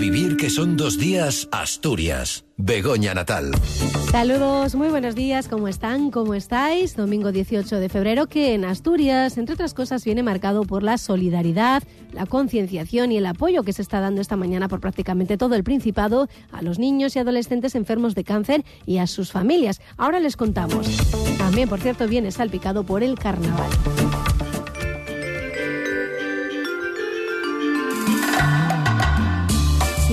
vivir que son dos días Asturias. Begoña Natal. Saludos, muy buenos días, ¿cómo están? ¿Cómo estáis? Domingo 18 de febrero que en Asturias, entre otras cosas, viene marcado por la solidaridad, la concienciación y el apoyo que se está dando esta mañana por prácticamente todo el Principado a los niños y adolescentes enfermos de cáncer y a sus familias. Ahora les contamos. También, por cierto, viene salpicado por el carnaval.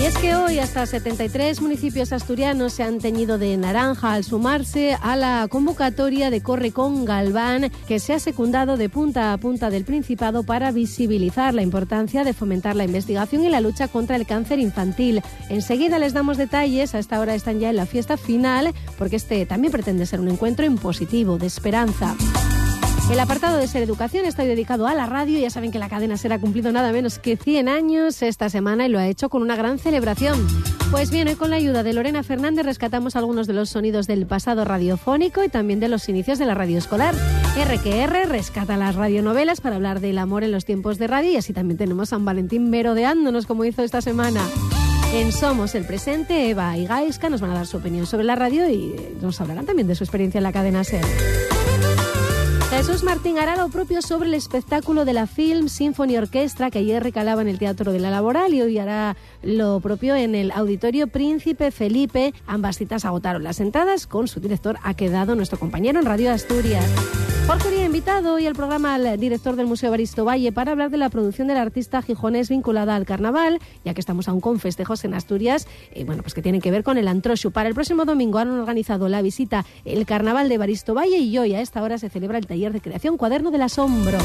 Es que hoy hasta 73 municipios asturianos se han teñido de naranja al sumarse a la convocatoria de Corre con Galván que se ha secundado de punta a punta del Principado para visibilizar la importancia de fomentar la investigación y la lucha contra el cáncer infantil. Enseguida les damos detalles, a esta hora están ya en la fiesta final porque este también pretende ser un encuentro impositivo de esperanza. El apartado de Ser Educación está dedicado a la radio. Ya saben que la cadena será cumplido nada menos que 100 años esta semana y lo ha hecho con una gran celebración. Pues bien, hoy con la ayuda de Lorena Fernández rescatamos algunos de los sonidos del pasado radiofónico y también de los inicios de la radio escolar. RQR rescata las radionovelas para hablar del amor en los tiempos de radio y así también tenemos a San Valentín merodeándonos como hizo esta semana. En Somos el Presente, Eva y Gaiska nos van a dar su opinión sobre la radio y nos hablarán también de su experiencia en la cadena SER. Jesús Martín hará lo propio sobre el espectáculo de la Film Symphony Orchestra que ayer recalaba en el Teatro de la Laboral y hoy hará lo propio en el Auditorio Príncipe Felipe. Ambas citas agotaron las entradas. Con su director ha quedado nuestro compañero en Radio Asturias. Jorge ha invitado hoy al programa al director del Museo Baristo Valle para hablar de la producción del artista gijonés vinculada al carnaval, ya que estamos aún con festejos en Asturias, bueno, pues que tienen que ver con el Antroshu. Para el próximo domingo han organizado la visita El Carnaval de Baristo Valle y hoy a esta hora se celebra el taller de creación Cuaderno del Asombro.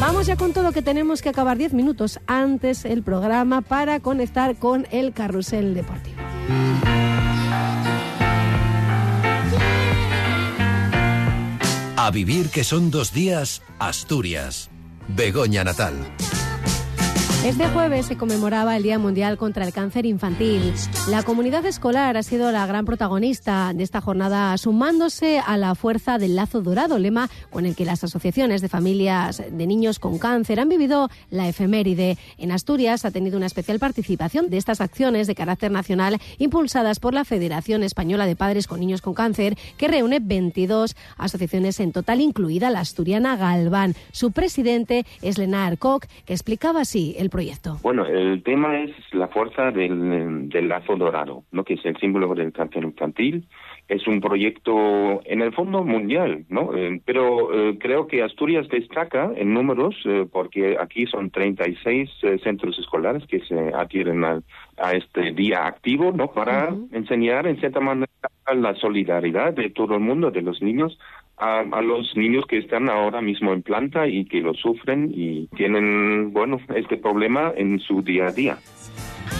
Vamos ya con todo que tenemos que acabar 10 minutos antes el programa para conectar con el carrusel deportivo. A vivir que son dos días Asturias. Begoña Natal. Este jueves se conmemoraba el Día Mundial contra el Cáncer Infantil. La comunidad escolar ha sido la gran protagonista de esta jornada, sumándose a la fuerza del lazo dorado, lema con el que las asociaciones de familias de niños con cáncer han vivido la efeméride. En Asturias ha tenido una especial participación de estas acciones de carácter nacional impulsadas por la Federación Española de Padres con Niños con Cáncer, que reúne 22 asociaciones en total, incluida la asturiana Galván. Su presidente es Lena Arcoc, que explicaba así el proyecto? Bueno, el tema es la fuerza del, del lazo dorado, ¿no? que es el símbolo del cáncer infantil. Es un proyecto en el fondo mundial, ¿no? Eh, pero eh, creo que Asturias destaca en números eh, porque aquí son 36 eh, centros escolares que se adhieren a, a este día activo, ¿no? Para enseñar en cierta manera la solidaridad de todo el mundo, de los niños, a, a, los niños que están ahora mismo en planta y que lo sufren y tienen, bueno, este problema en su día a día.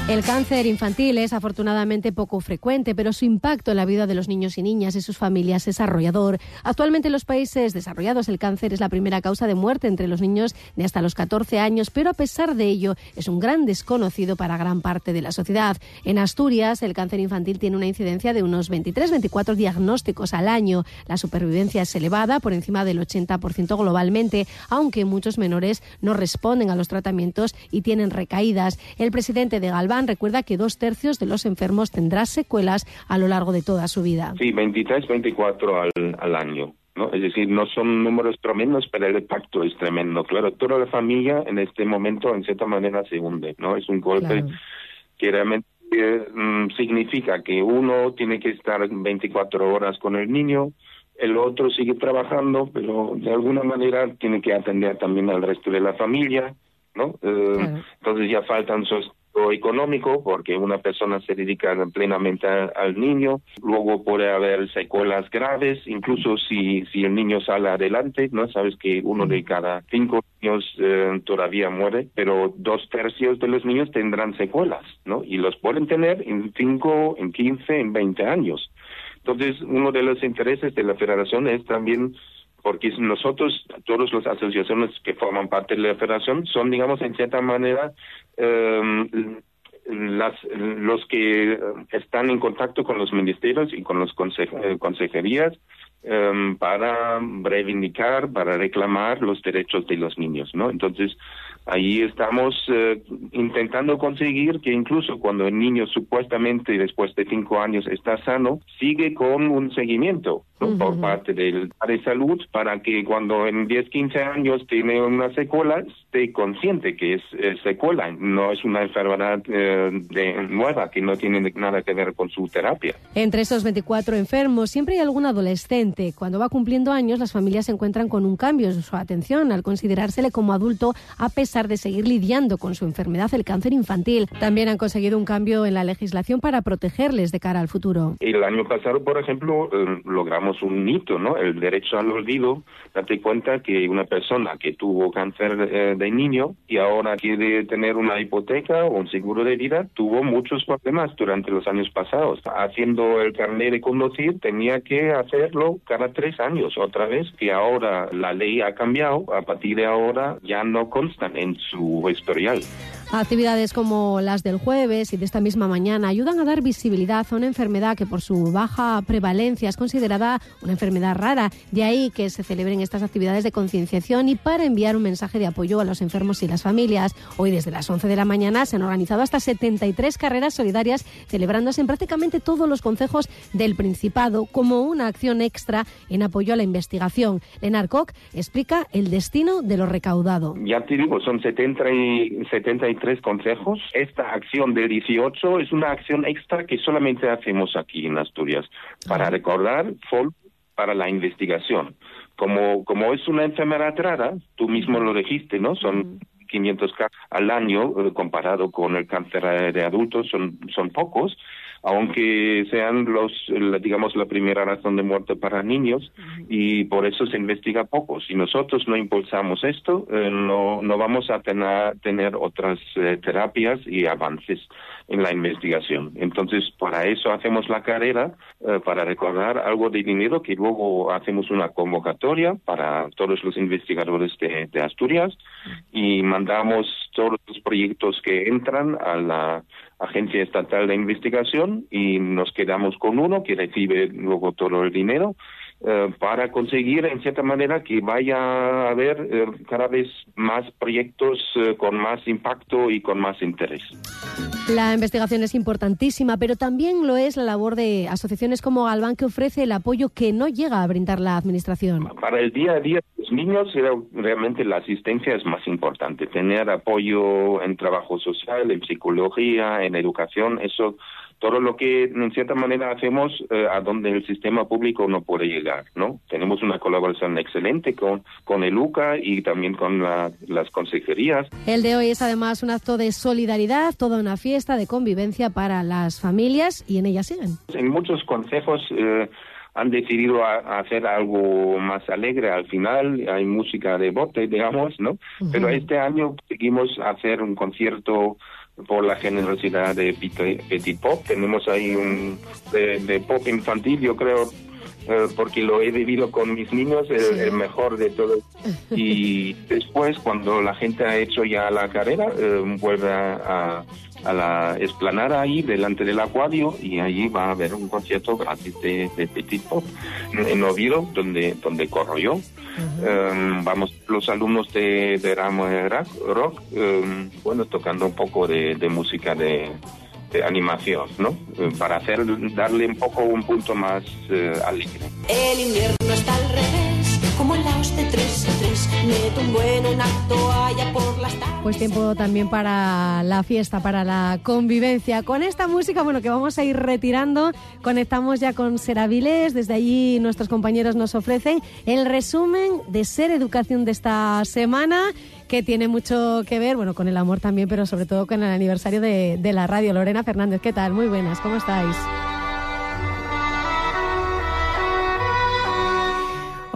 El cáncer infantil es afortunadamente poco frecuente, pero su impacto en la vida de los niños y niñas y sus familias es arrollador. Actualmente en los países desarrollados el cáncer es la primera causa de muerte entre los niños de hasta los 14 años, pero a pesar de ello es un gran desconocido para gran parte de la sociedad. En Asturias el cáncer infantil tiene una incidencia de unos 23-24 diagnósticos al año. La supervivencia es elevada, por encima del 80% globalmente, aunque muchos menores no responden a los tratamientos y tienen recaídas. El presidente de Galván recuerda que dos tercios de los enfermos tendrán secuelas a lo largo de toda su vida. Sí, 23, 24 al, al año. ¿no? Es decir, no son números tremendos, pero el impacto es tremendo. Claro, toda la familia en este momento, en cierta manera, se hunde. ¿no? Es un golpe claro. que realmente eh, significa que uno tiene que estar 24 horas con el niño, el otro sigue trabajando, pero de alguna manera tiene que atender también al resto de la familia. ¿no? Eh, claro. Entonces ya faltan sus económico porque una persona se dedica plenamente a, al niño. Luego puede haber secuelas graves incluso si si el niño sale adelante no sabes que uno de cada cinco niños eh, todavía muere pero dos tercios de los niños tendrán secuelas no y los pueden tener en cinco en quince en veinte años. Entonces uno de los intereses de la federación es también porque nosotros, todas las asociaciones que forman parte de la federación, son, digamos, en cierta manera, eh, las, los que están en contacto con los ministerios y con las conse consejerías em, para reivindicar, para reclamar los derechos de los niños, ¿no? Entonces, ahí estamos eh, intentando conseguir que incluso cuando el niño supuestamente después de cinco años está sano, sigue con un seguimiento por parte del de salud para que cuando en 10, 15 años tiene una secuela, esté consciente que es, secuela, no es una enfermedad eh, de, nueva que no tiene nada que ver con su terapia. Entre esos 24 enfermos siempre hay algún adolescente. Cuando va cumpliendo años, las familias se encuentran con un cambio en su atención al considerársele como adulto a pesar de seguir lidiando con su enfermedad, el cáncer infantil. También han conseguido un cambio en la legislación para protegerles de cara al futuro. El año pasado, por ejemplo, eh, logramos un mito, ¿no? El derecho al olvido. Date cuenta que una persona que tuvo cáncer eh, de niño y ahora quiere tener una hipoteca o un seguro de vida, tuvo muchos problemas durante los años pasados. Haciendo el carnet de conducir tenía que hacerlo cada tres años otra vez, que ahora la ley ha cambiado. A partir de ahora ya no constan en su historial. Actividades como las del jueves y de esta misma mañana ayudan a dar visibilidad a una enfermedad que por su baja prevalencia es considerada una enfermedad rara. De ahí que se celebren estas actividades de concienciación y para enviar un mensaje de apoyo a los enfermos y las familias. Hoy desde las 11 de la mañana se han organizado hasta 73 carreras solidarias celebrándose en prácticamente todos los concejos del Principado como una acción extra en apoyo a la investigación. Lenar Koch explica el destino de lo recaudado. Ya te digo, son 70 y 70 tres consejos. Esta acción del 18 es una acción extra que solamente hacemos aquí en Asturias para recordar para la investigación. Como, como es una enfermedad rara, tú mismo lo dijiste, ¿no? Son 500 casos al año eh, comparado con el cáncer de adultos, son, son pocos aunque sean los, digamos, la primera razón de muerte para niños y por eso se investiga poco. Si nosotros no impulsamos esto, eh, no, no vamos a tener, tener otras eh, terapias y avances en la investigación. Entonces, para eso hacemos la carrera, eh, para recordar algo de dinero que luego hacemos una convocatoria para todos los investigadores de, de Asturias y mandamos todos los proyectos que entran a la Agencia Estatal de Investigación y nos quedamos con uno que recibe luego todo el dinero eh, para conseguir, en cierta manera, que vaya a haber eh, cada vez más proyectos eh, con más impacto y con más interés. La investigación es importantísima, pero también lo es la labor de asociaciones como Galván, que ofrece el apoyo que no llega a brindar la Administración. Para el día a día de los niños, realmente la asistencia es más importante. Tener apoyo en trabajo social, en psicología, en educación, eso todo lo que en cierta manera hacemos eh, a donde el sistema público no puede llegar, ¿no? Tenemos una colaboración excelente con, con el UCA y también con las consejerías. El de hoy es además un acto de solidaridad, toda una fiesta de convivencia para las familias y en ella siguen. En muchos consejos eh, han decidido hacer algo más alegre al final, hay música de bote, digamos, ¿no? Pero este año seguimos a hacer un concierto por la generosidad de Petit Pop. Tenemos ahí un de, pop infantil, yo creo, eh, porque lo he vivido con mis niños, el, mejor de todos. Y después, cuando la gente ha hecho ya la carrera, eh, vuelve a, a, la esplanada ahí delante del acuario y allí va a haber un concierto gratis de, Petit Pop en Oviedo, donde, donde corro yo. Em, vamos los alumnos de, de Ramo Rock, em, bueno, tocando un poco de, de música de, de, animación, ¿no? Eh, para hacer, darle un poco un punto más eh, alegre. El invierno está al revés, Pues tiempo también para la fiesta, para la convivencia. Con esta música, bueno, que vamos a ir retirando, conectamos ya con Seraviles. Desde allí nuestros compañeros nos ofrecen el resumen de Ser Educación de esta semana que tiene mucho que ver, bueno, con el amor también, pero sobre todo con el aniversario de la radio. Lorena Fernández, ¿qué tal? Muy buenas, ¿cómo estáis?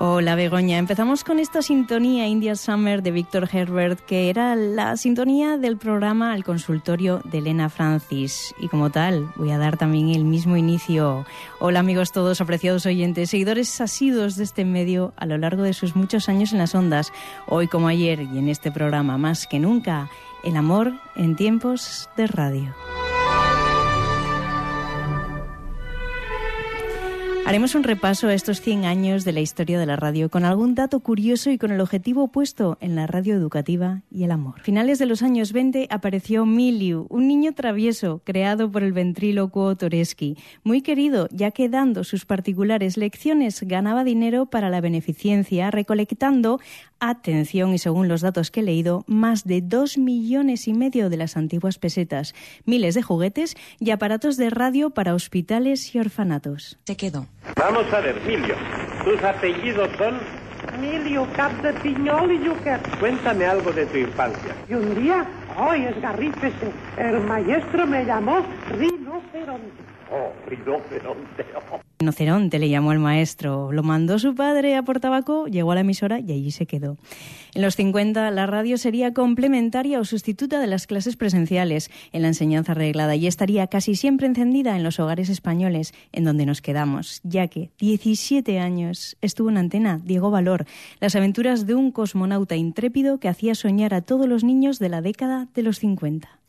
Hola Begoña, empezamos con esta sintonía India Summer de Víctor Herbert, que era la sintonía del programa El consultorio de Elena Francis. Y como tal, voy a dar también el mismo inicio. Hola amigos todos, apreciados oyentes, seguidores asiduos de este medio a lo largo de sus muchos años en las ondas. Hoy como ayer y en este programa más que nunca, el amor en tiempos de radio. Haremos un repaso a estos 100 años de la historia de la radio con algún dato curioso y con el objetivo puesto en la radio educativa y el amor. Finales de los años 20 apareció Miliu, un niño travieso creado por el ventrílocuo Toreski, muy querido ya que dando sus particulares lecciones ganaba dinero para la beneficencia recolectando atención y según los datos que he leído, más de dos millones y medio de las antiguas pesetas, miles de juguetes y aparatos de radio para hospitales y orfanatos. Se quedó. Vamos a ver, Milio, tus apellidos son... Milio Cap de Piñol y Yucat. Cuéntame algo de tu infancia. Y un día, hoy esgarrífese, el maestro me llamó rinoceronte. Rinoceronte le llamó el maestro. Lo mandó su padre a Portabaco, llegó a la emisora y allí se quedó. En los 50 la radio sería complementaria o sustituta de las clases presenciales en la enseñanza reglada y estaría casi siempre encendida en los hogares españoles en donde nos quedamos, ya que 17 años estuvo en antena Diego Valor, las aventuras de un cosmonauta intrépido que hacía soñar a todos los niños de la década de los 50.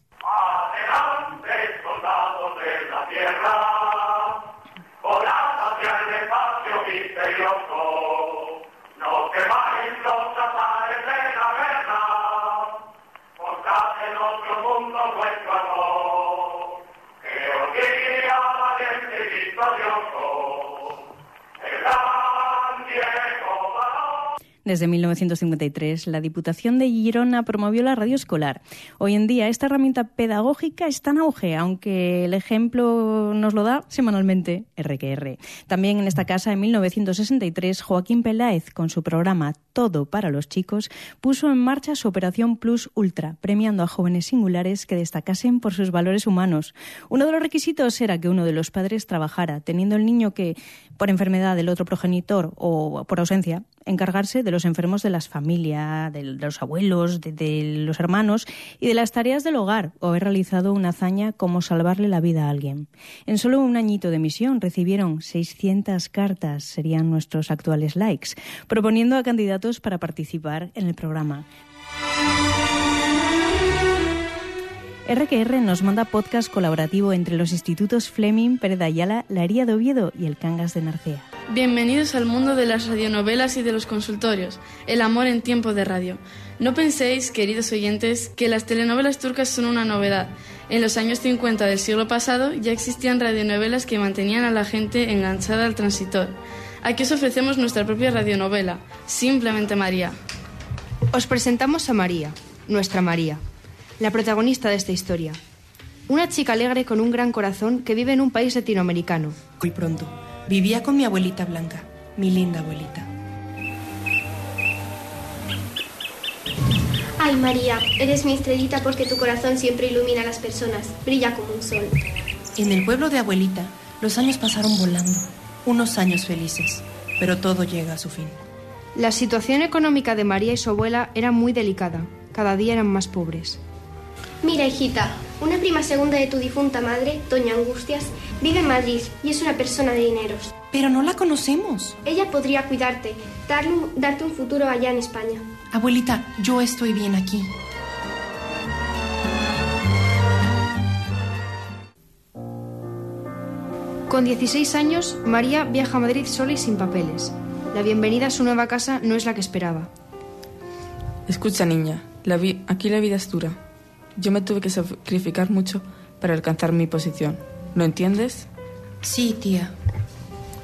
Desde 1953, la Diputación de Girona promovió la radio escolar. Hoy en día, esta herramienta pedagógica está en auge, aunque el ejemplo nos lo da semanalmente RQR. También en esta casa, en 1963, Joaquín Peláez, con su programa Todo para los chicos, puso en marcha su Operación Plus Ultra, premiando a jóvenes singulares que destacasen por sus valores humanos. Uno de los requisitos era que uno de los padres trabajara, teniendo el niño que, por enfermedad del otro progenitor o por ausencia, encargarse de los enfermos de las familias, de los abuelos, de, los hermanos y de las tareas del hogar o haber realizado una hazaña como salvarle la vida a alguien. En solo un añito de misión recibieron 600 cartas, serían nuestros actuales likes, proponiendo a candidatos para participar en el programa. RQR nos manda podcast colaborativo entre los institutos Fleming, Pérez de Ayala, La Hería de Oviedo y el Cangas de Narcea. Bienvenidos al mundo de las radionovelas y de los consultorios, el amor en tiempo de radio. No penséis, queridos oyentes, que las telenovelas turcas son una novedad. En los años 50 del siglo pasado ya existían radionovelas que mantenían a la gente enganchada al transitor. Aquí os ofrecemos nuestra propia radionovela, Simplemente María. Os presentamos a María, nuestra María la protagonista de esta historia. Una chica alegre con un gran corazón que vive en un país latinoamericano. Muy pronto. Vivía con mi abuelita Blanca, mi linda abuelita. Ay María, eres mi estrellita porque tu corazón siempre ilumina a las personas, brilla como un sol. En el pueblo de abuelita, los años pasaron volando, unos años felices, pero todo llega a su fin. La situación económica de María y su abuela era muy delicada, cada día eran más pobres. Mira, hijita, una prima segunda de tu difunta madre, Doña Angustias, vive en Madrid y es una persona de dineros. Pero no la conocemos. Ella podría cuidarte, darte un futuro allá en España. Abuelita, yo estoy bien aquí. Con 16 años, María viaja a Madrid sola y sin papeles. La bienvenida a su nueva casa no es la que esperaba. Escucha, niña, la aquí la vida es dura. Yo me tuve que sacrificar mucho para alcanzar mi posición. ¿Lo entiendes? Sí, tía.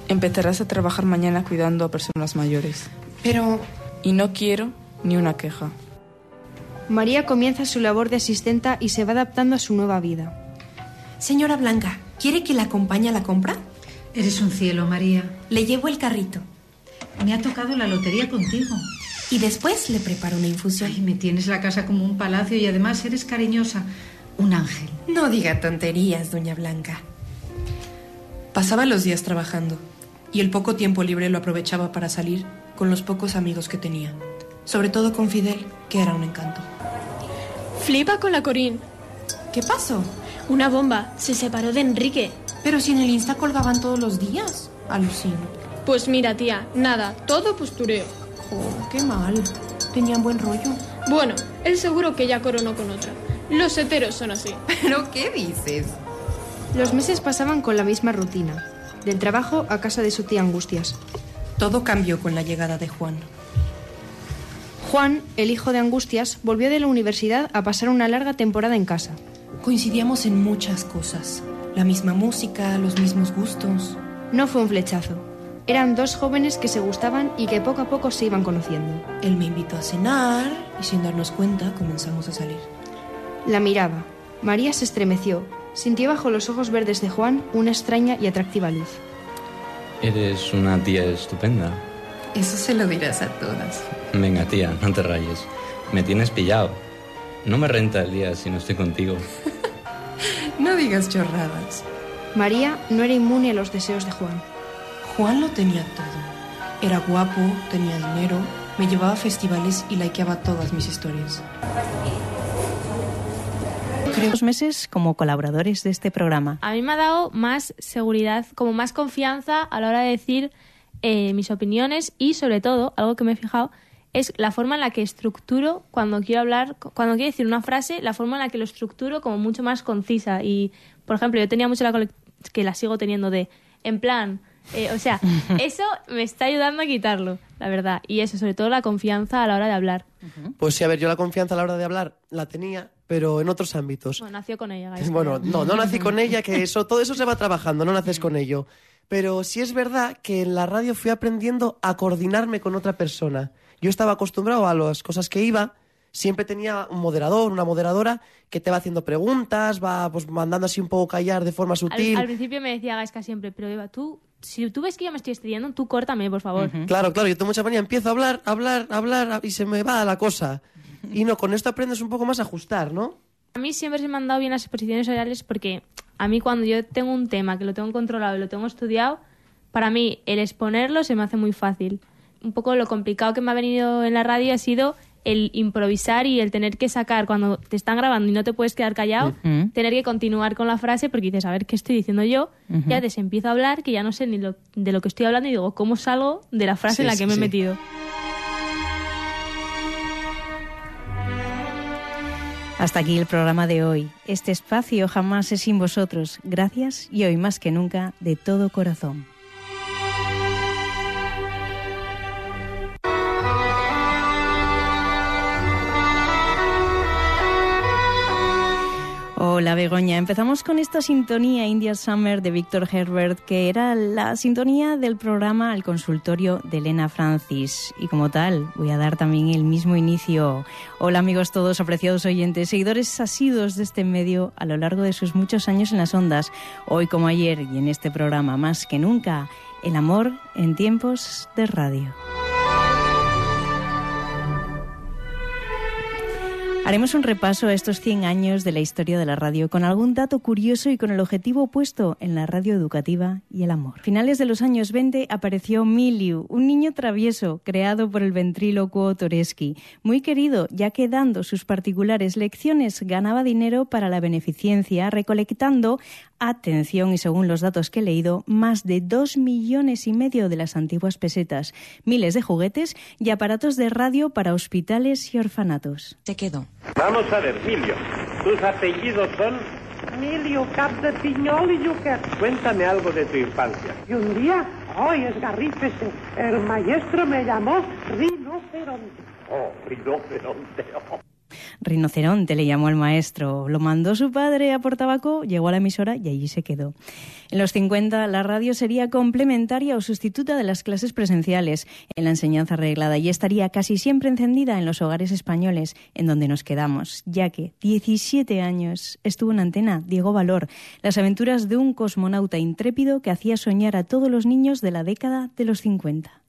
Empezarás a trabajar mañana cuidando a personas mayores. Pero... Y no quiero ni una queja. María comienza su labor de asistenta y se va adaptando a su nueva vida. Señora Blanca, ¿quiere que la acompañe a la compra? Eres un cielo, María. Le llevo el carrito. Me ha tocado la lotería contigo. Y después le preparo una infusión. Ay, me tienes la casa como un palacio y además eres cariñosa. Un ángel. No diga tonterías, doña Blanca. Pasaba los días trabajando y el poco tiempo libre lo aprovechaba para salir con los pocos amigos que tenía. Sobre todo con Fidel, que era un encanto. Flipa con la Corín. ¿Qué pasó? Una bomba. Se separó de Enrique. Pero si en el Insta colgaban todos los días. Alucino. Pues mira, tía, nada, todo postureo. Oh, qué mal. Tenían buen rollo. Bueno, él seguro que ya coronó con otra. Los heteros son así. ¿Pero qué dices? Los meses pasaban con la misma rutina. del trabajo a casa de su tía Angustias. Todo cambió con la llegada de Juan. Juan, el hijo de Angustias, volvió de la universidad a pasar una larga temporada en casa. Coincidíamos en muchas cosas. La misma música, los mismos gustos. No fue un flechazo. Eran dos jóvenes que se gustaban y que poco a poco se iban conociendo. Él me invitó a cenar y sin darnos cuenta comenzamos a salir. La miraba. María se estremeció. Sintió bajo los ojos verdes de Juan una extraña y atractiva luz. Eres una tía estupenda. Eso se lo dirás a todas. Venga, tía, no te rayes. Me tienes pillado. No me renta el día si no estoy contigo. no digas chorradas. María no era inmune a los deseos de Juan. Juan lo tenía todo. Era guapo, tenía dinero, me llevaba a festivales y likeaba todas mis historias. Dos meses como colaboradores de este programa. A mí me ha dado más seguridad, como más confianza a la hora de decir eh, mis opiniones y sobre todo, algo que me he fijado, es la forma en la que estructuro cuando quiero hablar, cuando quiero decir una frase, la forma en la que lo estructuro como mucho más concisa. Y, por ejemplo, yo tenía mucho la que la sigo teniendo de, en plan, eh, o sea, eso me está ayudando a quitarlo, la verdad. Y eso, sobre todo la confianza a la hora de hablar. Pues sí, a ver, yo la confianza a la hora de hablar la tenía, pero en otros ámbitos. Bueno, nació con ella. Guys, bueno, no, no nací con ella, que eso, todo eso se va trabajando, no naces con ello. Pero sí es verdad que en la radio fui aprendiendo a coordinarme con otra persona. Yo estaba acostumbrado a las cosas que iba, siempre tenía un moderador, una moderadora que te va haciendo preguntas, va pues mandando así un poco callar de forma sutil. Al, principio me decía Gaisca siempre, pero Eva, tú, si tú ves que yo me estoy estudiando, tú córtame, por favor. Claro, claro, yo tengo mucha manía, empiezo a hablar, hablar, hablar y se me va la cosa. Y no, con esto aprendes un poco más a ajustar, ¿no? A mí siempre se me han dado bien las exposiciones orales porque a mí cuando yo tengo un tema que lo tengo controlado y lo tengo estudiado, para mí el exponerlo se me hace muy fácil. Un poco lo complicado que me ha venido en la radio ha sido el improvisar y el tener que sacar cuando te están grabando y no te puedes quedar callado, tener que continuar con la frase porque dices, a ver, ¿qué estoy diciendo yo? Ya te empiezo a hablar que ya no sé ni lo, de lo que estoy hablando y digo, ¿cómo salgo de la frase Sí, en la sí, que me he sí. metido? Hasta aquí el programa de hoy. Este espacio jamás es sin vosotros. Gracias y hoy más que nunca de todo corazón. Hola Begoña, empezamos con esta sintonía India Summer de Víctor Herbert, que era la sintonía del programa El consultorio de Elena Francis. Y como tal, voy a dar también el mismo inicio. Hola amigos todos, apreciados oyentes, seguidores asiduos de este medio a lo largo de sus muchos años en las ondas. Hoy como ayer y en este programa más que nunca, el amor en tiempos de radio. Haremos un repaso a estos 100 años de la historia de la radio con algún dato curioso y con el objetivo opuesto en la radio educativa y el amor. Finales de los años 20 apareció Miliu, un niño travieso creado por el ventrílocuo Toreski, muy querido ya que dando sus particulares lecciones ganaba dinero para la beneficencia recolectando, atención y según los datos que he leído, más de 2 millones y medio de las antiguas pesetas, miles de juguetes y aparatos de radio para hospitales y orfanatos. Se quedó. Vamos a ver, Milio. ¿Tus apellidos son? Emilio Cap de Piñol y Yuquet. Cuéntame algo de tu infancia. Y un día, ¡ay, esgarrífese! El maestro me llamó rinoceronte. Oh, rinoceronte. Oh. Rinoceronte le llamó el maestro. Lo mandó su padre a Portabaco, llegó a la emisora y allí se quedó. En los 50 la radio sería complementaria o sustituta de las clases presenciales en la enseñanza reglada y estaría casi siempre encendida en los hogares españoles en donde nos quedamos, ya que 17 años estuvo en antena Diego Valor, las aventuras de un cosmonauta intrépido que hacía soñar a todos los niños de la década de los 50.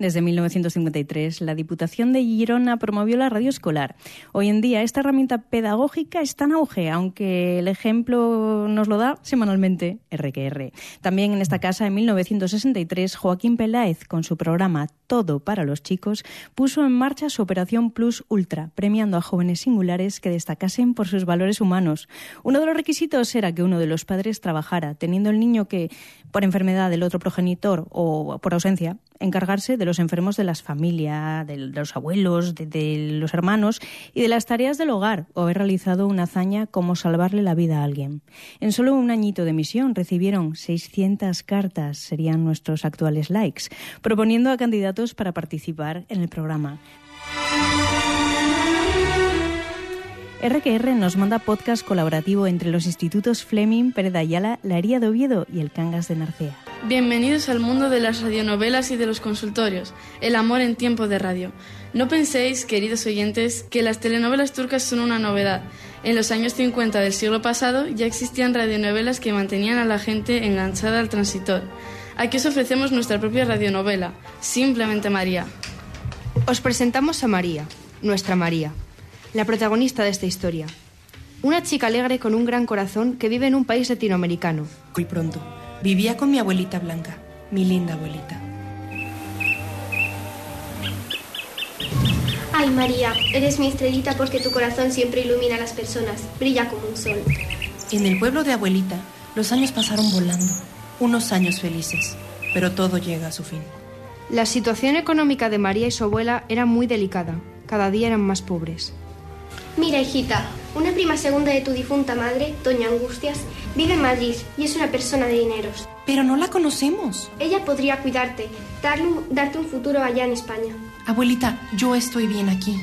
Desde 1953, la Diputación de Girona promovió la radio escolar. Hoy en día, esta herramienta pedagógica está en auge, aunque el ejemplo nos lo da semanalmente RQR. También en esta casa, en 1963, Joaquín Peláez, con su programa Todo para los chicos, puso en marcha su Operación Plus Ultra, premiando a jóvenes singulares que destacasen por sus valores humanos. Uno de los requisitos era que uno de los padres trabajara, teniendo el niño que, por enfermedad del otro progenitor o por ausencia, encargarse de los enfermos de las familias, de, los abuelos, de, de, los hermanos y de las tareas del hogar, o haber realizado una hazaña como salvarle la vida a alguien. En solo un añito de misión recibieron 600 cartas, serían nuestros actuales likes, proponiendo a candidatos para participar en el programa. RQR nos manda podcast colaborativo entre los institutos Fleming, Pérez de Ayala, La Hería de Oviedo y el Cangas de Narcea. Bienvenidos al mundo de las radionovelas y de los consultorios, el amor en tiempo de radio. No penséis, queridos oyentes, que las telenovelas turcas son una novedad. En los años 50 del siglo pasado ya existían radionovelas que mantenían a la gente enganchada al transitor. Aquí os ofrecemos nuestra propia radionovela, Simplemente María. Os presentamos a María, nuestra María la protagonista de esta historia. Una chica alegre con un gran corazón que vive en un país latinoamericano. Muy pronto. Vivía con mi abuelita Blanca, mi linda abuelita. Ay, María, eres mi estrellita porque tu corazón siempre ilumina a las personas, brilla como un sol. En el pueblo de abuelita, los años pasaron volando, unos años felices, pero todo llega a su fin. La situación económica de María y su abuela era muy delicada, cada día eran más pobres. Mira, hijita, una prima segunda de tu difunta madre, Doña Angustias, vive en Madrid y es una persona de dineros. Pero no la conocemos. Ella podría cuidarte, darle un, darte un futuro allá en España. Abuelita, yo estoy bien aquí.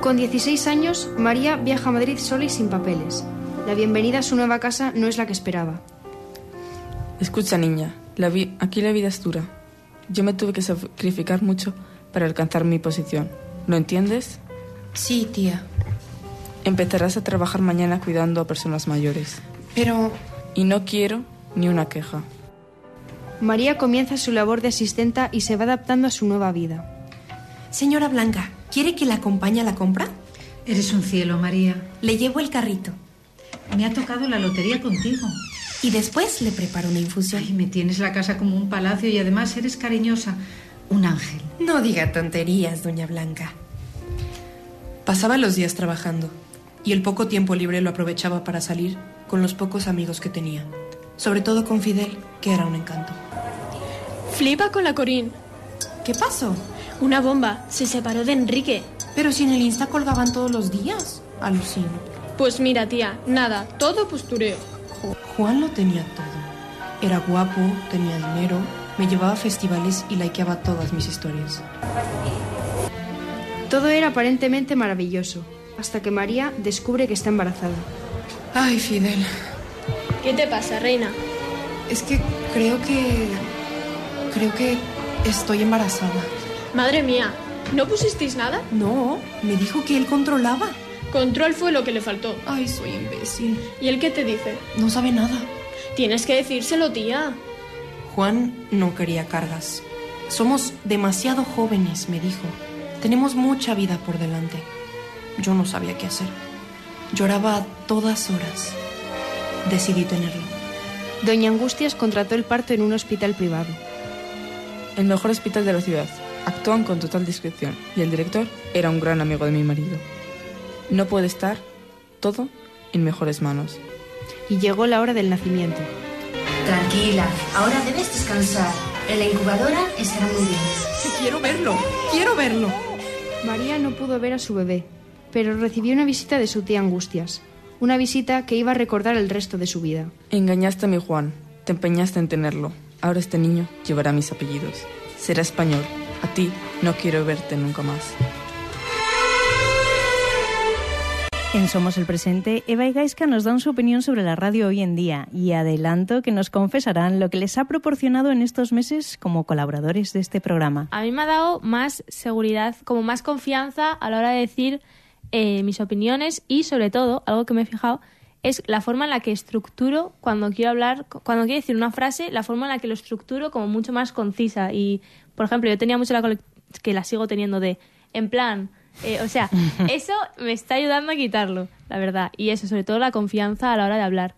Con 16 años, María viaja a Madrid sola y sin papeles. La bienvenida a su nueva casa no es la que esperaba. Escucha, niña, la vi aquí la vida es dura. Yo me tuve que sacrificar mucho para alcanzar mi posición. ¿Lo entiendes? Sí, tía. Empezarás a trabajar mañana cuidando a personas mayores. Pero... Y no quiero ni una queja. María comienza su labor de asistenta y se va adaptando a su nueva vida. Señora Blanca, ¿quiere que la acompañe a la compra? Eres un cielo, María. Le llevo el carrito. Me ha tocado la lotería contigo. Y después le preparo una infusión. Ay, me tienes la casa como un palacio y además eres cariñosa. Un ángel. No diga tonterías, doña Blanca. Pasaba los días trabajando y el poco tiempo libre lo aprovechaba para salir con los pocos amigos que tenía. Sobre todo con Fidel, que era un encanto. Flipa con la Corín. ¿Qué pasó? Una bomba. Se separó de Enrique. Pero si en el Insta colgaban todos los días. Alucino. Pues mira, tía, nada, todo postureo. Juan lo tenía todo. Era guapo, tenía dinero, me llevaba a festivales y likeaba todas mis historias. Todo era aparentemente maravilloso, hasta que María descubre que está embarazada. Ay, Fidel. ¿Qué te pasa, reina? Es que creo que... Creo que estoy embarazada. Madre mía, ¿no pusisteis nada? No, me dijo que él controlaba. Control fue lo que le faltó. Ay, soy imbécil. ¿Y él qué te dice? No sabe nada. Tienes que decírselo, tía. Juan no quería cargas. Somos demasiado jóvenes, me dijo. Tenemos mucha vida por delante. Yo no sabía qué hacer. Lloraba a todas horas. Decidí tenerlo. Doña Angustias contrató el parto en un hospital privado. El mejor hospital de la ciudad. Actúan con total discreción y el director era un gran amigo de mi marido. No puede estar todo en mejores manos. Y llegó la hora del nacimiento. Tranquila, ahora debes descansar. En la incubadora estará muy bien. Quiero verlo, quiero verlo. María no pudo ver a su bebé, pero recibió una visita de su tía Angustias. Una visita que iba a recordar el resto de su vida. Engañaste a mi Juan, te empeñaste en tenerlo. Ahora este niño llevará mis apellidos. Será español. A ti no quiero verte nunca más. Somos el Presente, Eva y Gaisca nos dan su opinión sobre la radio hoy en día y adelanto que nos confesarán lo que les ha proporcionado en estos meses como colaboradores de este programa. A mí me ha dado más seguridad, como más confianza a la hora de decir eh, mis opiniones y sobre todo, algo que me he fijado, es la forma en la que estructuro cuando quiero hablar, cuando quiero decir una frase, la forma en la que lo estructuro como mucho más concisa. Y, por ejemplo, yo tenía mucho la que la sigo teniendo de, en plan, eh, o sea, eso me está ayudando a quitarlo, la verdad. Y eso, sobre todo la confianza a la hora de hablar.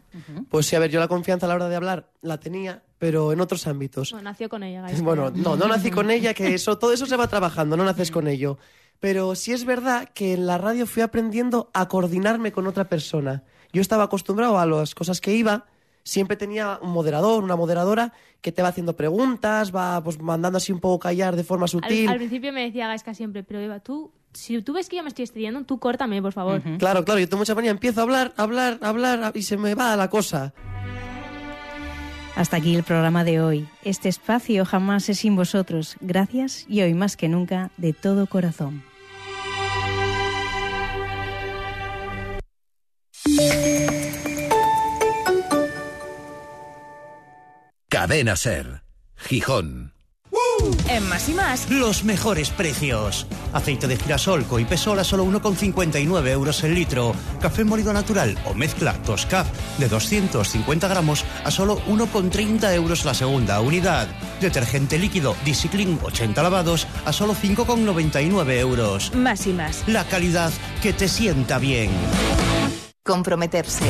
Pues sí, a ver, yo la confianza a la hora de hablar la tenía, pero en otros ámbitos. Bueno, nació con ella. Gaisca. Bueno, no, no nací con ella, que eso, todo eso se va trabajando, no naces con ello. Pero sí es verdad que en la radio fui aprendiendo a coordinarme con otra persona. Yo estaba acostumbrado a las cosas que iba, siempre tenía un moderador, una moderadora que te va haciendo preguntas, va pues mandando así un poco callar de forma Al, sutil. al principio me decía Gasca siempre, pero Eva, tú, si tú ves que yo me estoy estrellando, tú córtame, por favor. Claro, claro, yo tengo mucha manía, empiezo a hablar, hablar, hablar y se me va la cosa. Hasta aquí el programa de hoy. Este espacio jamás es sin vosotros. Gracias y hoy más que nunca de todo corazón. Cadena Ser. Gijón. En más y más, los mejores precios. Aceite de girasol Coipesol a solo 1,59 euros el litro. Café molido natural o mezcla Toscaf de 250 gramos a solo 1,30 euros la segunda unidad. Detergente líquido Discipline 80 lavados a solo 5,99 euros. Más y más. La calidad que te sienta bien. Comprometerse.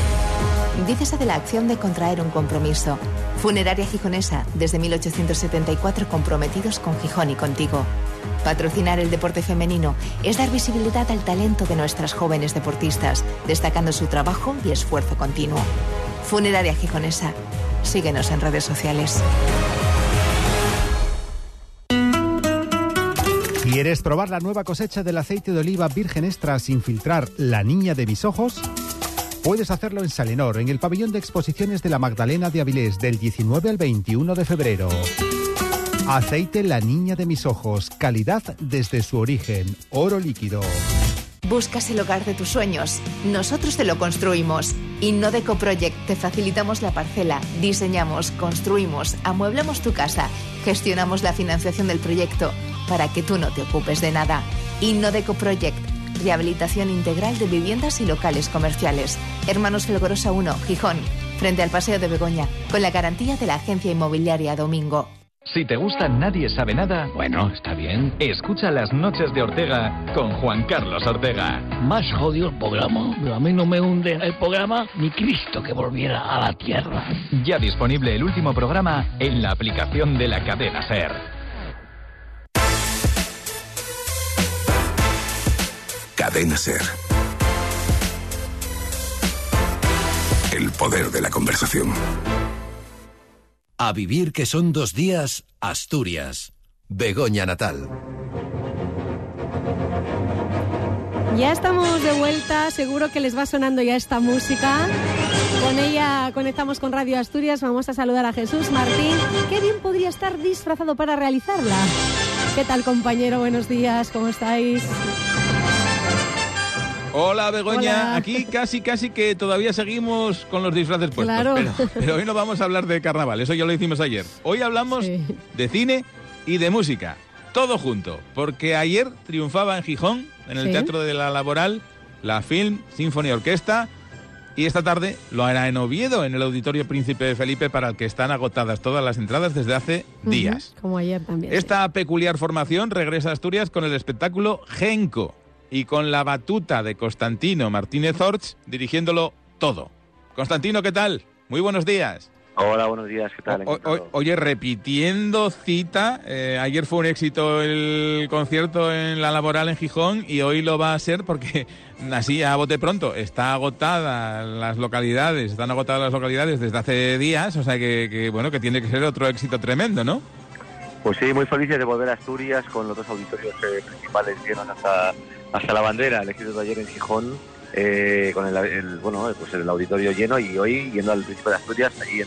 Dícese de la acción de contraer un compromiso. Funeraria Gijonesa, desde 1874 comprometidos con Gijón y contigo. Patrocinar el deporte femenino es dar visibilidad al talento de nuestras jóvenes deportistas, destacando su trabajo y esfuerzo continuo. Funeraria Gijonesa. Síguenos en redes sociales. ¿Quieres probar la nueva cosecha del aceite de oliva virgen extra sin filtrar La Niña de mis ojos? Puedes hacerlo en Salenor, en el pabellón de exposiciones de la Magdalena de Avilés, del 19 al 21 de febrero. Aceite La Niña de mis ojos, calidad desde su origen, oro líquido. Buscas el hogar de tus sueños. Nosotros te lo construimos. Innodeco Project te facilitamos la parcela, diseñamos, construimos, amueblamos tu casa, gestionamos la financiación del proyecto para que tú no te ocupes de nada. Innodeco Project, rehabilitación integral de viviendas y locales comerciales. Hermanos Felgorosa 1, Gijón, frente al Paseo de Begoña, con la garantía de la agencia inmobiliaria Domingo. Si te gusta Nadie sabe nada, bueno, está bien. Escucha las noches de Ortega con Juan Carlos Ortega. Más jodido el programa. pero A mí no me hunde el programa ni Cristo que volviera a la tierra. Ya disponible el último programa en la aplicación de la cadena Ser. Cadena Ser. El poder de la conversación. A vivir que son dos días, Asturias. Begoña Natal. Ya estamos de vuelta, seguro que les va sonando ya esta música. Con ella conectamos con Radio Asturias, vamos a saludar a Jesús Martín. Qué bien podría estar disfrazado para realizarla. ¿Qué tal compañero? Buenos días, ¿cómo estáis? Hola Begoña, Hola. aquí casi casi que todavía seguimos con los disfraces puestos, Claro. pero, pero hoy no vamos a hablar de carnaval, eso ya lo hicimos ayer. Hoy hablamos de cine y de música, todo junto, porque ayer triunfaba en Gijón, en el Sí. Teatro de la Laboral, la Film Symphony Orquesta y esta tarde lo hará en Oviedo, en el Auditorio Príncipe Felipe, para el que están agotadas todas las entradas desde hace días. Como ayer también. Esta peculiar formación regresa a Asturias con el espectáculo Genco y con la batuta de Constantino Martínez Orts dirigiéndolo todo. Constantino, ¿qué tal? Muy buenos días. Hola, buenos días, ¿qué tal? O- o- oye, repitiendo cita, eh, ayer fue un éxito el concierto en la laboral en Gijón y hoy lo va a ser porque así a bote pronto está agotada las localidades, están agotadas las localidades desde hace días, o sea que, que, bueno que tiene que ser otro éxito tremendo, ¿no? Pues sí, muy felices de volver a Asturias con los dos auditorios eh, principales llenos hasta, hasta la bandera, elegidos de ayer en Gijón, eh, con el, el- bueno, pues el auditorio lleno y hoy yendo al Príncipe de Asturias, ahí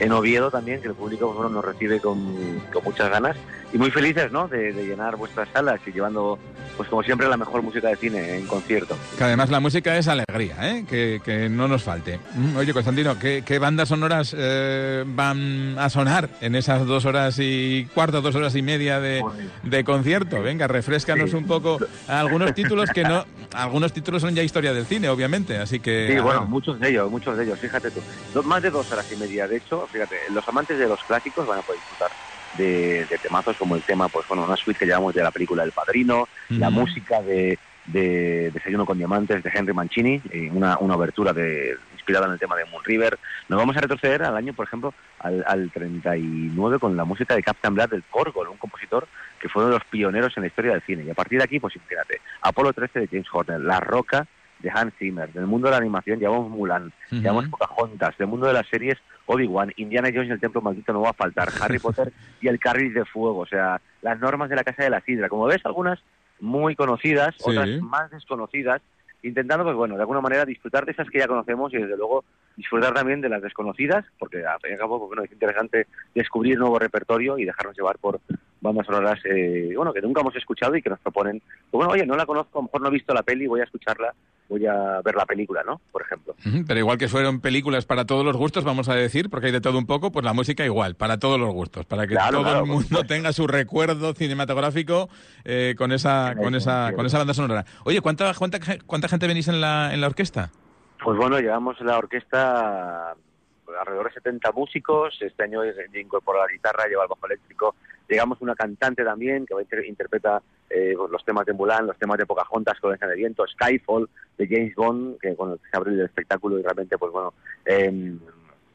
en, Oviedo también, que el público pues, bueno, nos recibe con, con muchas ganas y muy felices ¿no? de llenar vuestras salas y llevando, pues como siempre, la mejor música de cine en concierto. Que además la música es alegría, ¿eh? que, que no nos falte. Mm, Oye, Constantino, ¿qué, qué bandas sonoras eh, van a sonar en esas dos horas y cuarto, dos horas y media de, de concierto? Venga, refrescanos un poco algunos títulos que no... Algunos títulos son ya historia del cine, obviamente, así que... Sí, a bueno, ver. muchos de ellos, muchos de ellos, fíjate tú. Más de dos horas y media, de hecho, fíjate, los amantes de los clásicos van a poder disfrutar de, de temazos como el tema, pues bueno, una suite que llevamos de la película El Padrino, la música de, de Desayuno con Diamantes de Henry Mancini, y una, una obertura de, inspirada en el tema de Moon River. Nos vamos a retroceder al año, por ejemplo, al, al 39 con la música de Captain Blood del Corgol, un compositor que fue uno de los pioneros en la historia del cine. Y a partir de aquí, pues imagínate, Apolo 13 de James Horner, La Roca de Hans Zimmer, del mundo de la animación llevamos Mulan, Ujú. llevamos Pocahontas, del mundo de las series Obi-Wan, Indiana Jones y el Templo Maldito no va a faltar, Harry Potter y el Carril de Fuego, o sea, las normas de la Casa de la Sidra. Como ves, algunas muy conocidas, Sí. otras más desconocidas, intentando, pues bueno, de alguna manera disfrutar de esas que ya conocemos y desde luego disfrutar también de las desconocidas, porque al fin y al cabo, pues, bueno, es interesante descubrir nuevo repertorio y dejarnos llevar por bandas sonoras, eh, bueno, que nunca hemos escuchado y que nos proponen, pues bueno, oye, no la conozco, a lo mejor no he visto la peli, voy a escucharla, voy a ver la película, ¿no? Por ejemplo. Pero igual que fueron películas para todos los gustos, vamos a decir, porque hay de todo un poco, pues la música igual, para todos los gustos, para que Claro, todo claro, el mundo tenga su recuerdo cinematográfico eh, con esa con esa con esa banda sonora. Oye, ¿cuánta cuánta, cuánta gente venís en la en la orquesta? Pues bueno, llevamos la orquesta alrededor de 70 músicos, este año incorpora la guitarra, lleva el bajo eléctrico, llegamos una cantante también que va a inter- interpreta eh, pues, los temas de Mulan, los temas de Pocahontas, Colenza de Viento, Skyfall, de James Bond, que con el que se abre el espectáculo y realmente, pues bueno, em,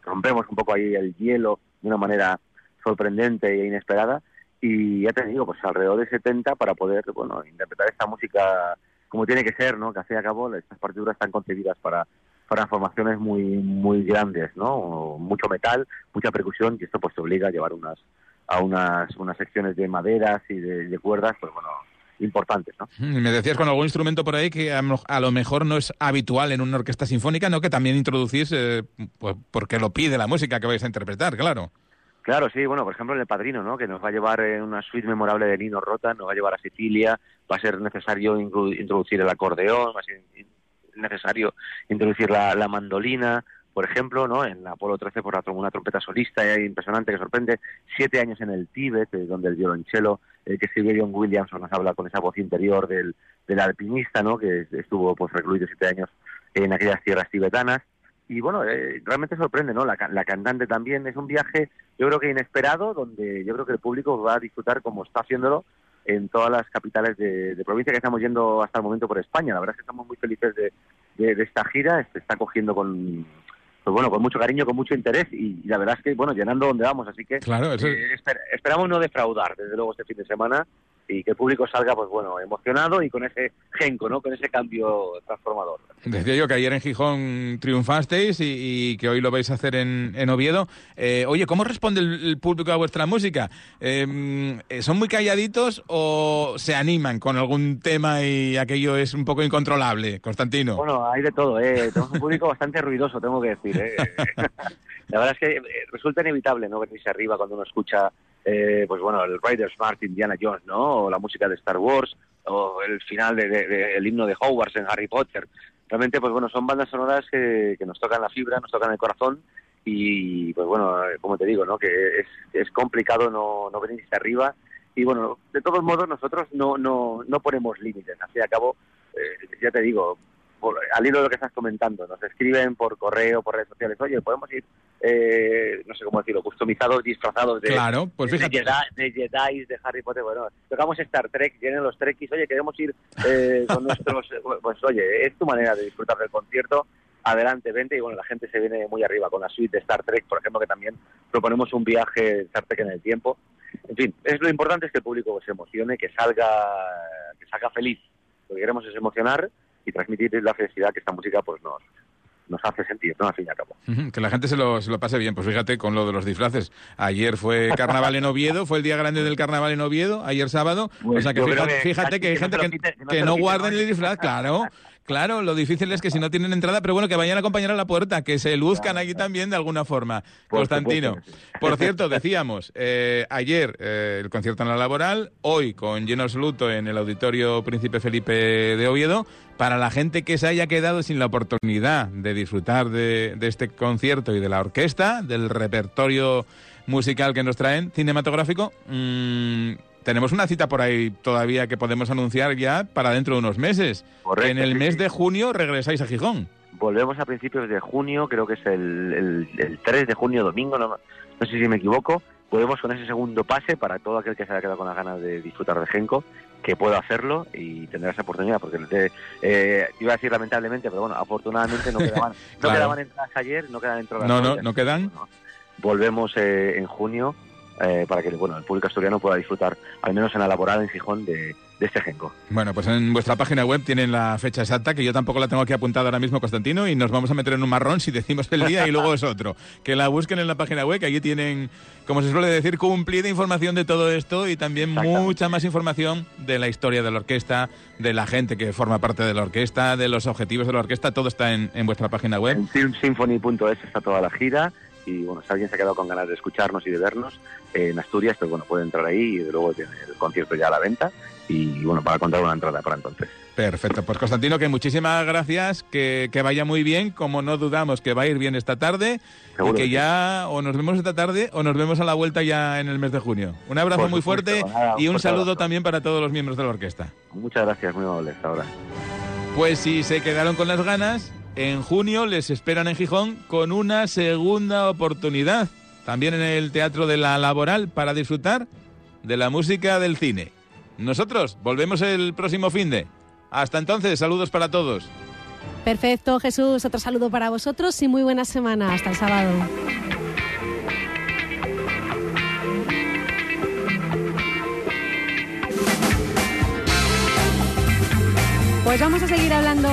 rompemos un poco ahí el hielo de una manera sorprendente e inesperada. Y ya te digo, pues alrededor de 70 para poder, bueno, interpretar esta música como tiene que ser, ¿no? Que y al cabo estas partituras están concebidas para, para formaciones muy, muy grandes, ¿no? Mucho metal, mucha percusión y esto pues te obliga a llevar unas, a unas, unas secciones de maderas y de, de cuerdas, pues bueno, importantes, ¿no? Me decías con algún instrumento por ahí que a, lo- mejor no es habitual en una orquesta sinfónica, ¿no? Que también introducís, eh, pues porque lo pide la música que vais a interpretar, claro. Claro, sí, bueno, por ejemplo en El Padrino, ¿no? Que nos va a llevar en una suite memorable de Nino Rota, nos va a llevar a Sicilia, va a ser necesario introducir el acordeón, va a ser necesario introducir la, la mandolina, por ejemplo, ¿no? En Apolo 13 por la una trompeta solista impresionante que sorprende, siete años en el Tíbet, eh, donde el violonchelo eh, que escribió John Williams nos habla con esa voz interior del, del alpinista, ¿no? Que estuvo pues recluido siete años en aquellas tierras tibetanas y bueno, eh, realmente sorprende, ¿no? La, la cantante también es un viaje, yo creo que inesperado, donde yo creo que el público va a disfrutar como está haciéndolo en todas las capitales de, de provincia que estamos yendo hasta el momento por España. La verdad es que estamos muy felices de, de- esta gira, se está cogiendo con, pues bueno, con mucho cariño, con mucho interés y, y la verdad es que, bueno, llenando donde vamos, así que Claro, eso- eh, esper- esperamos no defraudar, desde luego, este fin de semana y que el público salga, pues bueno, emocionado y con ese genco, ¿no? Con ese cambio transformador. Decía yo que ayer en Gijón triunfasteis y, y que hoy lo vais a hacer en, en Oviedo. Eh, oye, ¿cómo responde el, el público a vuestra música? Eh, ¿Son muy calladitos o se animan con algún tema y aquello es un poco incontrolable, Constantino? Bueno, hay de todo, ¿eh? Tenemos un público bastante ruidoso, tengo que decir, ¿eh? La verdad es que eh, resulta inevitable no venirse arriba cuando uno escucha, eh, pues bueno, el Riders Smart Indiana Jones, ¿no? O la música de Star Wars, o el final del de, de- el himno de Hogwarts en Harry Potter. Realmente, pues bueno, son bandas sonoras que, que nos tocan la fibra, nos tocan el corazón y, pues bueno, eh, como te digo, ¿no? Que es, es complicado no, no venirse arriba y bueno, de todos modos nosotros no, no, no ponemos límites. Y al cabo, eh, ya te digo, por- al hilo de lo que estás comentando, nos escriben por correo, por redes sociales, oye, podemos ir, eh, no sé cómo decirlo, customizados, disfrazados de, Claro, pues de. Jedi, de Jedi, de Harry Potter, bueno, tocamos Star Trek, vienen los Trekkies, oye, queremos ir eh, con nuestros, pues oye, es tu manera de disfrutar del concierto, adelante, vente, y bueno, la gente se viene muy arriba con la suite de Star Trek, por ejemplo, que también proponemos un viaje de Star Trek en el tiempo, en fin, es lo importante es que el público se emocione, que salga, que salga feliz, lo que queremos es emocionar y transmitir la felicidad que esta música pues nos, nos hace sentir, ¿no? Al fin y al cabo. Que la gente se lo, se lo pase bien. Pues fíjate con lo de los disfraces. Ayer fue carnaval en Oviedo, fue el día grande del carnaval en Oviedo, ayer sábado. Pues o sea que fíjate, que fíjate casi que hay gente que, no que no el disfraz, claro. Claro, lo difícil es que si no tienen entrada, pero bueno, que vayan a acompañar a la puerta, que se luzcan aquí también de alguna forma. Por Constantino. supuesto Por cierto, decíamos, eh, ayer eh, el concierto en la laboral, hoy con lleno absoluto en el Auditorio Príncipe Felipe de Oviedo. Para la gente que se haya quedado sin la oportunidad de disfrutar de, de este concierto y de la orquesta, del repertorio musical que nos traen, cinematográfico, mm, tenemos una cita por ahí todavía que podemos anunciar ya para dentro de unos meses. Correcto, en el sí, mes sí. de junio regresáis a Gijón. Volvemos a principios de junio, creo que es el, el, el 3 de junio, domingo, no, no sé si me equivoco. Volvemos con ese segundo pase para todo aquel que se haya quedado con las ganas de disfrutar de Genco, que pueda hacerlo y tendrá esa oportunidad, porque eh, eh, iba a decir lamentablemente, pero bueno, afortunadamente no quedaban, no quedaban entradas ayer, no quedan entradas No, no, no quedan. volvemos eh, en junio eh, para que bueno, el público asturiano pueda disfrutar, al menos en la laboral en Gijón, de, de este genco. Bueno, pues en vuestra página web tienen la fecha exacta, que yo tampoco la tengo aquí apuntada ahora mismo, Constantino, y nos vamos a meter en un marrón si decimos el día y luego es otro. Que la busquen en la página web, que allí tienen, como se suele decir, cumplida información de todo esto y también mucha más información de la historia de la orquesta, de la gente que forma parte de la orquesta, de los objetivos de la orquesta, todo está en, en vuestra página web. En filmsymphony.es está toda la gira y bueno, si alguien se ha quedado con ganas de escucharnos y de vernos eh, en Asturias, pues bueno, puede entrar ahí y luego tiene el concierto ya a la venta y bueno, para contar una entrada para entonces. Perfecto, pues Constantino, que muchísimas gracias, que, que vaya muy bien, como no dudamos que va a ir bien esta tarde, y que ya o nos vemos esta tarde o nos vemos a la vuelta ya en el mes de junio. Un abrazo muy fuerte nada, y un saludo abrazo. también para todos los miembros de la orquesta. Muchas gracias, muy amable hasta ahora. Pues si se quedaron con las ganas, en junio les esperan en Gijón con una segunda oportunidad, también en el Teatro de la Laboral, para disfrutar de la música del cine. Nosotros volvemos el próximo fin de. Hasta entonces, saludos para todos. Perfecto, Jesús. Otro saludo para vosotros y muy buena semana. Hasta el sábado. Pues vamos a seguir hablando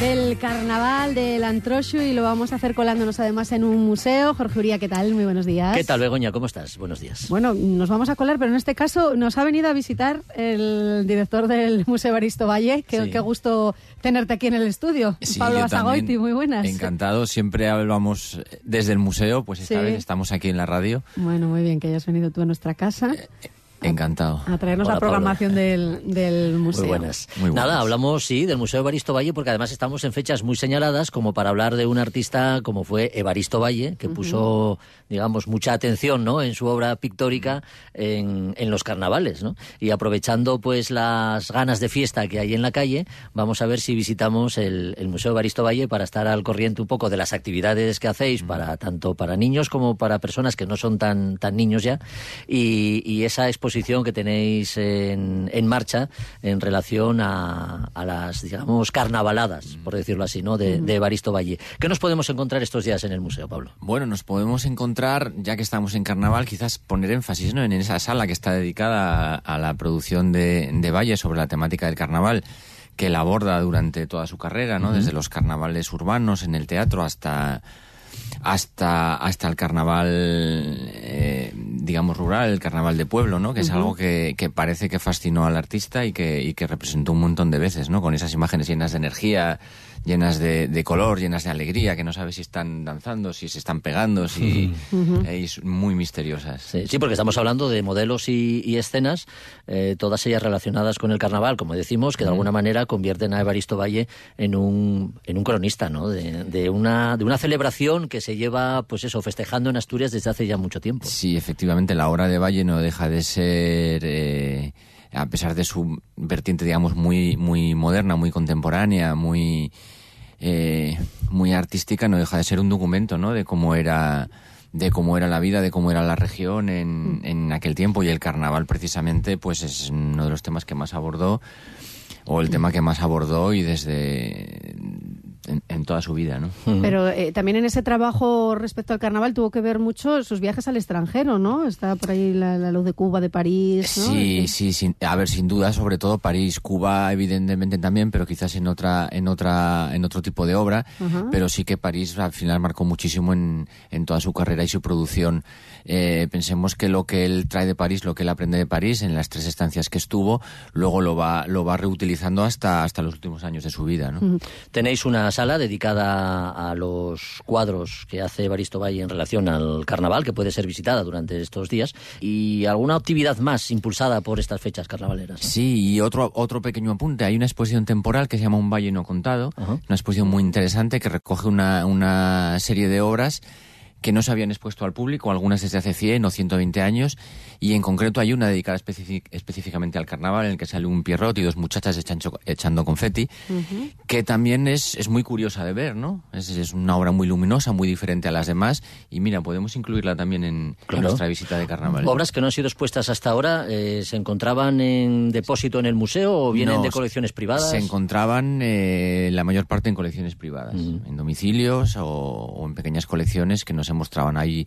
del carnaval, del antrocho y lo vamos a hacer colándonos además en un museo. Jorge Uría, ¿qué tal? Muy buenos días. ¿Qué tal, Begoña? ¿Cómo estás? Buenos días. Bueno, nos vamos a colar, pero en este caso nos ha venido a visitar el director del Museo Baristo Valle. Qué, Sí. qué gusto tenerte aquí en el estudio. Sí, Pablo Basagoiti, muy buenas. Encantado, siempre hablamos desde el museo, pues esta Sí. vez estamos aquí en la radio. Bueno, muy bien que hayas venido tú a nuestra casa Encantado. a traernos Hola, la programación del, del museo. Muy buenas. Nada, hablamos, sí, del Museo Evaristo Valle, porque además estamos en fechas muy señaladas como para hablar de un artista como fue Evaristo Valle, que Ujú. puso, digamos, mucha atención ¿no? en su obra pictórica en, en los carnavales. ¿no? Y aprovechando pues las ganas de fiesta que hay en la calle, vamos a ver si visitamos el, el Museo Evaristo Valle para estar al corriente un poco de las actividades que hacéis, para tanto para niños como para personas que no son tan, tan niños ya, y, y esa exposición que tenéis en, en marcha en relación a, a las, digamos, carnavaladas, por decirlo así, ¿no? de, de Evaristo Valle. ¿Qué nos podemos encontrar estos días en el museo, Pablo? Bueno, nos podemos encontrar, ya que estamos en carnaval, quizás poner énfasis ¿no? en esa sala que está dedicada a, a la producción de, de Valle sobre la temática del carnaval, que la aborda durante toda su carrera, ¿no? Desde los carnavales urbanos en el teatro hasta hasta hasta el carnaval eh, digamos rural el carnaval de pueblo no que es algo que, que parece que fascinó al artista y que, y que representó un montón de veces no con esas imágenes llenas de energía llenas de, de color llenas de alegría que no sabes si están danzando si se están pegando si son muy misteriosas Sí, sí, porque estamos hablando de modelos y, y escenas, eh, todas ellas relacionadas con el carnaval, como decimos, que de alguna manera convierten a Evaristo Valle en un, en un cronista, ¿no? De, de una, de una celebración que se lleva, pues eso, festejando en Asturias desde hace ya mucho tiempo. Sí, efectivamente, la obra de Valle no deja de ser, eh, a pesar de su vertiente, digamos, muy, muy moderna, muy contemporánea, muy, eh, muy artística, no deja de ser un documento, ¿no? De cómo era, de cómo era la vida, de cómo era la región en, en aquel tiempo. Y el carnaval, precisamente, pues es uno de los temas que más abordó o el tema que más abordó y desde en, en toda su vida, ¿no? Pero eh, también en ese trabajo respecto al carnaval tuvo que ver mucho sus viajes al extranjero, ¿no? Está por ahí la, la luz de Cuba, de París, ¿no? Sí, sí, sin- a ver, sin duda, sobre todo París, Cuba, evidentemente también, pero quizás en otra, en otra, en otro tipo de obra. Pero sí que París al final marcó muchísimo en, en toda su carrera y su producción. Eh, pensemos que lo que él trae de París, lo que él aprende de París en las tres estancias que estuvo, luego lo va, lo va reutilizando hasta, hasta los últimos años de su vida, ¿no? Tenéis una sala dedicada a los cuadros que hace Evaristo Valle en relación al carnaval, que puede ser visitada durante estos días, y alguna actividad más impulsada por estas fechas carnavaleras. Sí, y otro, otro pequeño apunte. Hay una exposición temporal que se llama Un Valle No Contado, una exposición muy interesante que recoge una, una serie de obras que no se habían expuesto al público, algunas desde hace 100 o 120 años, y en concreto hay una dedicada específicamente al carnaval, en el que sale un Pierrot y dos muchachas echancho- echando confeti, que también es, es muy curiosa de ver, ¿no? Es, es una obra muy luminosa, muy diferente a las demás, y mira, podemos incluirla también en, en Claro. nuestra visita de carnaval. Obras que no han sido expuestas hasta ahora, eh, ¿se encontraban en depósito en el museo o vienen No, de colecciones privadas? Se encontraban eh, la mayor parte en colecciones privadas, en domicilios o, o en pequeñas colecciones que no se mostraban. Hay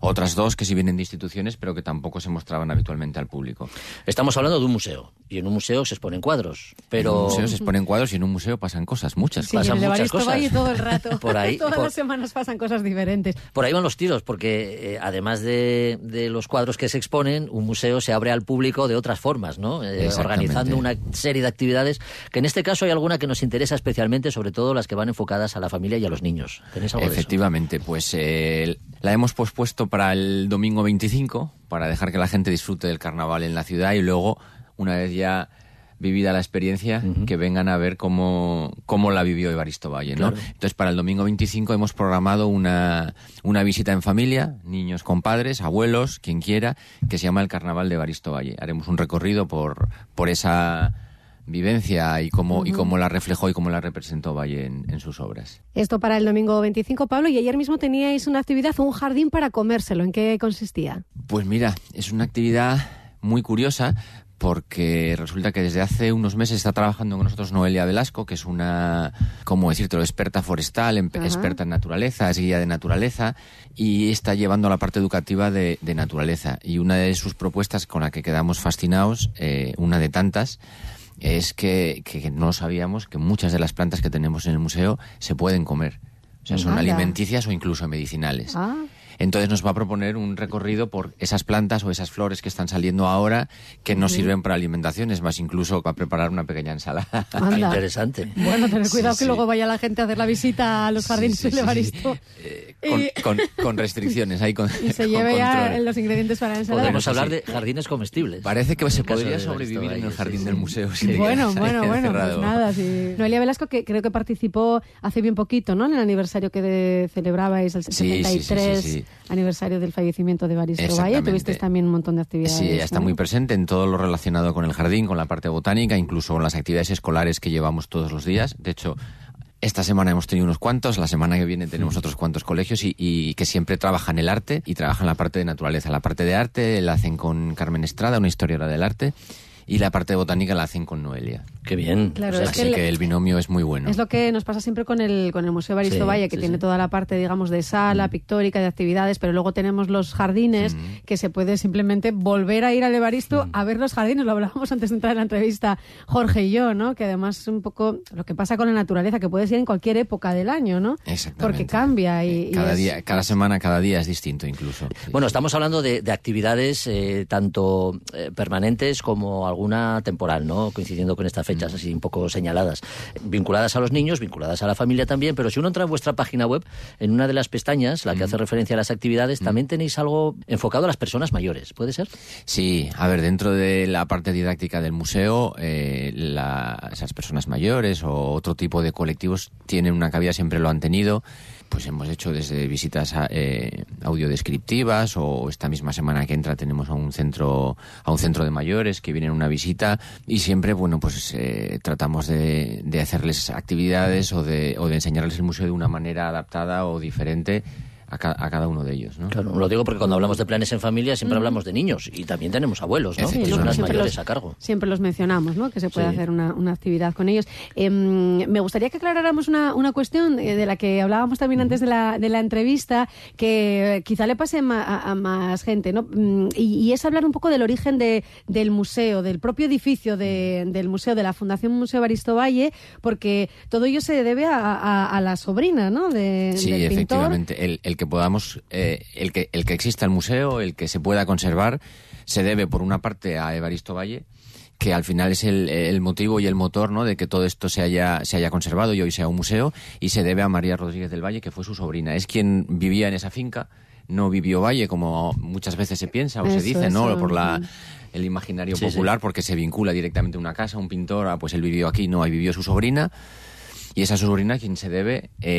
otras dos que sí vienen de instituciones, pero que tampoco se mostraban habitualmente al público. Estamos hablando de un museo, y en un museo se exponen cuadros, pero... En un museo se exponen cuadros y en un museo pasan cosas, muchas Sí, pasan muchas cosas. Valle todo el rato. Por ahí, Todas por- las semanas pasan cosas diferentes. Por ahí van los tiros, porque eh, además de, de los cuadros que se exponen, un museo se abre al público de otras formas, ¿no? Eh, organizando una serie de actividades, que en este caso hay alguna que nos interesa especialmente, sobre todo las que van enfocadas a la familia y a los niños. ¿Tenéis algo de eso? Efectivamente, pues eh, la hemos pospuesto para el domingo 25, para dejar que la gente disfrute del carnaval en la ciudad y luego, una vez ya vivida la experiencia, que vengan a ver cómo, cómo la vivió Evaristo Valle, ¿no? Claro. Entonces, para el domingo 25 hemos programado una, una visita en familia, niños con padres, abuelos, quien quiera, que se llama el Carnaval de Evaristo Valle. Haremos un recorrido por, por esa vivencia y cómo, y cómo la reflejó y cómo la representó Valle en- en sus obras. Esto para el domingo 25, Pablo, y ayer mismo teníais una actividad, un jardín para comérselo. ¿En qué consistía? Pues mira, es una actividad muy curiosa porque resulta que desde hace unos meses está trabajando con nosotros Noelia Velasco, que es una, ¿cómo decirlo?, experta forestal, em- experta en naturaleza, es guía de naturaleza, y está llevando la parte educativa de, de naturaleza. Y una de sus propuestas con la que quedamos fascinados, eh, una de tantas, es que, que no sabíamos que muchas de las plantas que tenemos en el museo se pueden comer. O sea, son Anda. alimenticias o incluso medicinales. Ah, Entonces nos va a proponer un recorrido por esas plantas o esas flores que están saliendo ahora que nos sirven para alimentación. Es más, incluso va a preparar una pequeña ensalada. Anda. Interesante. bueno, tener Sí, cuidado que sí. luego vaya la gente a hacer la visita a los jardines sí, Evaristo con, y, con- con restricciones, ahí con, y se con lleve ya los ingredientes para la ensalada. Podemos sí, hablar sí. de jardines comestibles. Parece que se podría de sobrevivir en el jardín sí, del museo. si Bueno, bueno, bueno, pues nada. Sí. Noelia Velasco, que creo que participó hace bien poquito, ¿no? En el aniversario que de- celebrabais, el Sí, sí, sí, 73 sí, sí. Aniversario del fallecimiento de Evaristo Valle. Tuvisteis también un montón de actividades. Sí, ella está ¿no? muy presente en todo lo relacionado con el jardín, con la parte botánica, incluso con las actividades escolares que llevamos todos los días. De hecho, esta semana hemos tenido unos cuantos, la semana que viene tenemos otros cuantos colegios y, y que siempre trabajan el arte y trabajan la parte de naturaleza. La parte de arte la hacen con Carmen Estrada, una historiadora del arte, y la parte de botánica la hacen con Noelia. Qué bien. Claro, O sea, es Así que que, el- el binomio es muy bueno. Es lo que nos pasa siempre con el, con el Museo Evaristo Sí, Valle, que sí, tiene sí. toda la parte, digamos, de sala, Mm. pictórica, de actividades, pero luego tenemos los jardines, que se puede simplemente volver a ir al Evaristo Mm. a ver los jardines. Lo hablábamos antes de entrar en la entrevista, Jorge y yo, ¿no? Que además es un poco lo que pasa con la naturaleza, que puede ser en cualquier época del año, ¿no? Exactamente. Porque cambia y, y Cada es- día, cada semana, cada día es distinto incluso. Bueno, estamos hablando de, de actividades eh, tanto eh, permanentes como alguna temporal, ¿no? Coincidiendo con estas fechas así un poco señaladas. Vinculadas a los niños, vinculadas a la familia también, pero si uno entra en vuestra página web, en una de las pestañas, la que hace referencia a las actividades, también tenéis algo enfocado a las personas mayores, ¿puede ser? Sí, a ver, dentro de la parte didáctica del museo, eh, la- esas personas mayores o otro tipo de colectivos tienen una cabida, siempre lo han tenido. Pues hemos hecho desde visitas eh, audiodescriptivas o esta misma semana que entra tenemos a un centro a un centro de mayores que vienen una visita y siempre bueno pues eh, tratamos de, de hacerles actividades o de, o de enseñarles el museo de una manera adaptada o diferente a, ca- a cada uno de ellos, ¿no? Claro, lo digo porque cuando hablamos de planes en familia siempre Mm. hablamos de niños y también tenemos abuelos, ¿no? Personas Siempre mayores los- a cargo. Siempre los mencionamos, ¿no? Que se puede Sí. hacer una, una actividad con ellos. Em, me gustaría que aclaráramos una, una cuestión eh, de la que hablábamos también antes de la, de la entrevista, que quizá le pase ma- a, a más gente, ¿no? Mm, Y, y es hablar un poco del origen de, del museo, del propio edificio de- del museo, de la Fundación Museo Baristo Valle, porque todo ello se debe a, a- a la sobrina, ¿no? De, Sí, del pintor. efectivamente. El, el que podamos, eh, el, que, el que exista el museo, el que se pueda conservar, se debe por una parte a Evaristo Valle, que al final es el, el motivo y el motor ¿no? de que todo esto se haya, se haya conservado y hoy sea un museo, y se debe a María Rodríguez del Valle, que fue su sobrina. Es quien vivía en esa finca, no vivió Valle, como muchas veces se piensa o se Eso, dice, ¿no? eso. Por la, el imaginario Sí, sí. popular, porque se vincula directamente a una casa, un pintor, ah, pues él vivió aquí, no, ahí vivió su sobrina. Y esa sobrina quien se debe, eh,